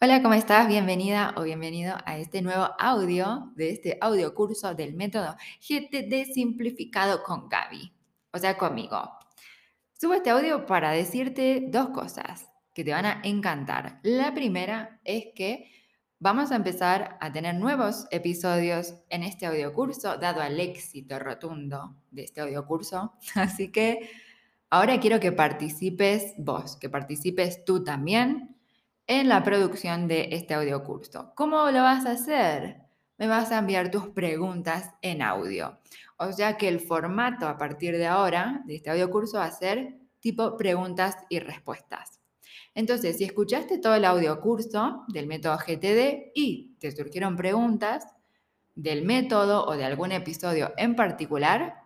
Hola, ¿cómo estás? Bienvenida o bienvenido a este nuevo audio de este audio curso del método GTD simplificado con Gaby, o sea, conmigo. Subo este audio para decirte dos cosas que te van a encantar. La primera es que vamos a empezar a tener nuevos episodios en este audio curso, dado al éxito rotundo de este audio curso. Así que ahora quiero que participes vos, que participes tú también en la producción de este audio curso. ¿Cómo lo vas a hacer? Me vas a enviar tus preguntas en audio. O sea que el formato a partir de ahora de este audio curso va a ser tipo preguntas y respuestas. Entonces, si escuchaste todo el audio curso del método GTD y te surgieron preguntas del método o de algún episodio en particular,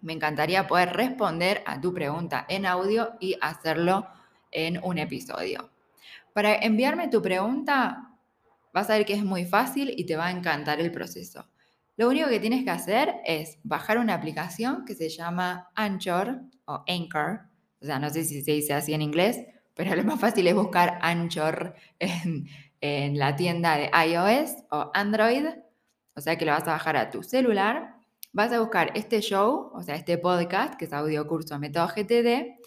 me encantaría poder responder a tu pregunta en audio y hacerlo en un episodio. Para enviarme tu pregunta, vas a ver que es muy fácil y te va a encantar el proceso. Lo único que tienes que hacer es bajar una aplicación que se llama Anchor o Anchor. O sea, no sé si se dice así en inglés, pero lo más fácil es buscar Anchor en, la tienda de iOS o Android. O sea que lo vas a bajar a tu celular. Vas a buscar este show, o sea, este podcast, que es audio curso método GTD,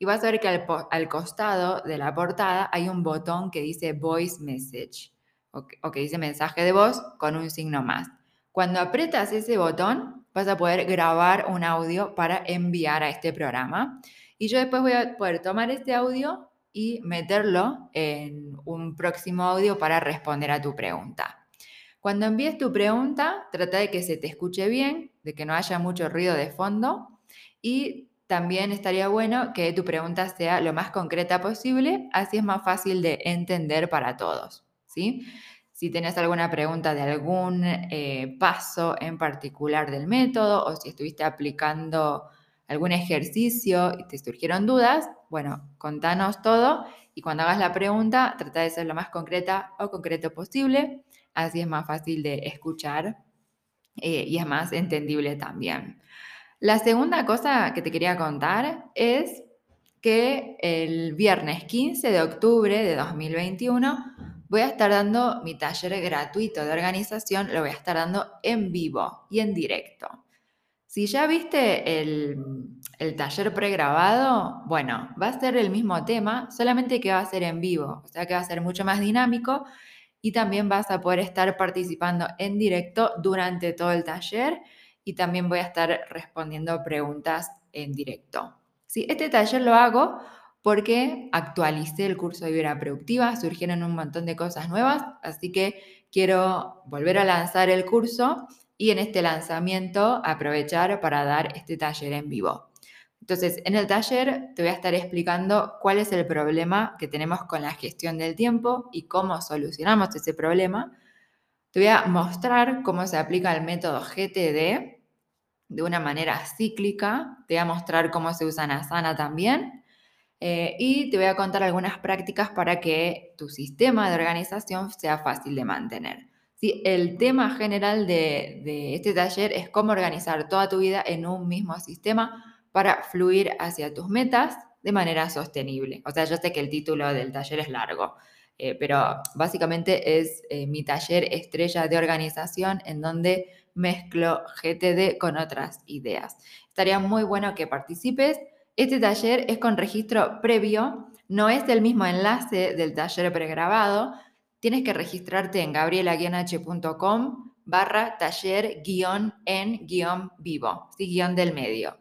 y vas a ver que al, costado de la portada hay un botón que dice Voice Message o que, dice mensaje de voz con un signo más. Cuando apretas ese botón, vas a poder grabar un audio para enviar a este programa. Y yo después voy a poder tomar este audio y meterlo en un próximo audio para responder a tu pregunta. Cuando envíes tu pregunta, trata de que se te escuche bien, de que no haya mucho ruido de fondo y también estaría bueno que tu pregunta sea lo más concreta posible, así es más fácil de entender para todos. ¿sí? Si tienes alguna pregunta de algún eh, paso en particular del método o si estuviste aplicando algún ejercicio y te surgieron dudas, bueno, contanos todo y cuando hagas la pregunta trata de ser lo más concreta o concreto posible, así es más fácil de escuchar eh, y es más entendible también. La segunda cosa que te quería contar es que el viernes 15 de octubre de 2021 voy a estar dando mi taller gratuito de organización, lo voy a estar dando en vivo y en directo. Si ya viste el, el taller pregrabado, bueno, va a ser el mismo tema, solamente que va a ser en vivo, o sea que va a ser mucho más dinámico y también vas a poder estar participando en directo durante todo el taller y también voy a estar respondiendo preguntas en directo. ¿Sí? Este taller lo hago porque actualicé el curso de vida productiva, surgieron un montón de cosas nuevas, así que quiero volver a lanzar el curso y en este lanzamiento aprovechar para dar este taller en vivo. Entonces, en el taller te voy a estar explicando cuál es el problema que tenemos con la gestión del tiempo y cómo solucionamos ese problema. Te voy a mostrar cómo se aplica el método GTD de una manera cíclica. Te voy a mostrar cómo se usa Asana también. Eh, y te voy a contar algunas prácticas para que tu sistema de organización sea fácil de mantener. ¿Sí? El tema general de, de este taller es cómo organizar toda tu vida en un mismo sistema para fluir hacia tus metas de manera sostenible. O sea, yo sé que el título del taller es largo, eh, pero básicamente es eh, mi taller estrella de organización en donde mezclo GTD con otras ideas. Estaría muy bueno que participes. Este taller es con registro previo, no es el mismo enlace del taller pregrabado. Tienes que registrarte en gabriela-h.com barra taller guion en guion vivo, sí, guion del medio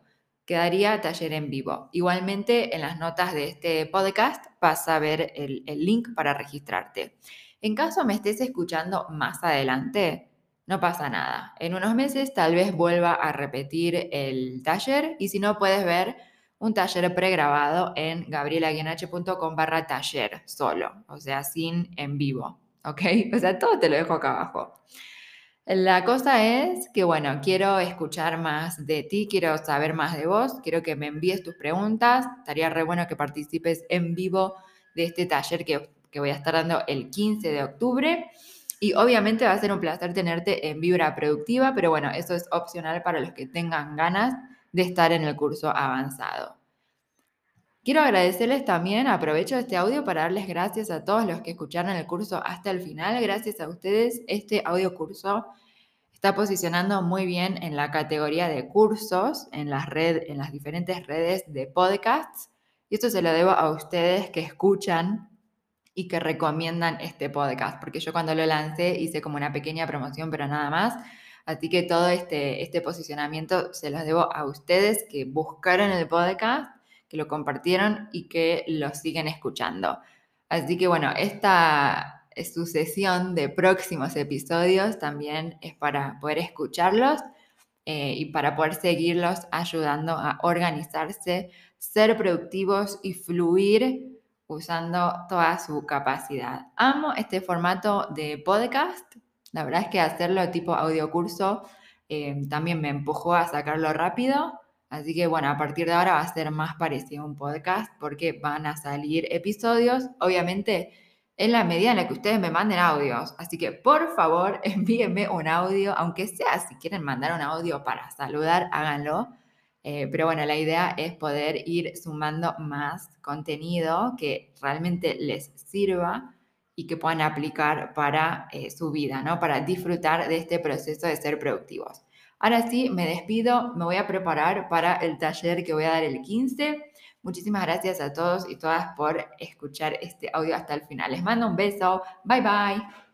quedaría taller en vivo. Igualmente, en las notas de este podcast vas a ver el, link para registrarte. En caso me estés escuchando más adelante, no pasa nada. En unos meses tal vez vuelva a repetir el taller y si no puedes ver un taller pregrabado en gabrielaguienache.com barra taller solo, o sea, sin en vivo, ¿ok? O sea, todo te lo dejo acá abajo. La cosa es que, bueno, quiero escuchar más de ti, quiero saber más de vos, quiero que me envíes tus preguntas. Estaría re bueno que participes en vivo de este taller que, voy a estar dando el 15 de octubre. Y obviamente va a ser un placer tenerte en Vibra Productiva, pero bueno, eso es opcional para los que tengan ganas de estar en el curso avanzado. Quiero agradecerles también, aprovecho este audio para darles gracias a todos los que escucharon el curso hasta el final. Gracias a ustedes, este audio curso está posicionando muy bien en la categoría de cursos en las, red, en las diferentes redes de podcasts. Y esto se lo debo a ustedes que escuchan y que recomiendan este podcast, porque yo cuando lo lancé hice como una pequeña promoción, pero nada más. Así que todo este, este posicionamiento se los debo a ustedes que buscaron el podcast que lo compartieron y que lo siguen escuchando. Así que bueno, esta sucesión de próximos episodios también es para poder escucharlos eh, y para poder seguirlos ayudando a organizarse, ser productivos y fluir usando toda su capacidad. Amo este formato de podcast. La verdad es que hacerlo tipo audio curso eh, también me empujó a sacarlo rápido Así que bueno, a partir de ahora va a ser más parecido a un podcast porque van a salir episodios, obviamente en la medida en la que ustedes me manden audios. Así que por favor envíenme un audio, aunque sea si quieren mandar un audio para saludar, háganlo. Eh, pero bueno, la idea es poder ir sumando más contenido que realmente les sirva y que puedan aplicar para eh, su vida, ¿no? Para disfrutar de este proceso de ser productivos. Ahora sí, me despido, me voy a preparar para el taller que voy a dar el 15. Muchísimas gracias a todos y todas por escuchar este audio hasta el final. Les mando un beso. Bye bye.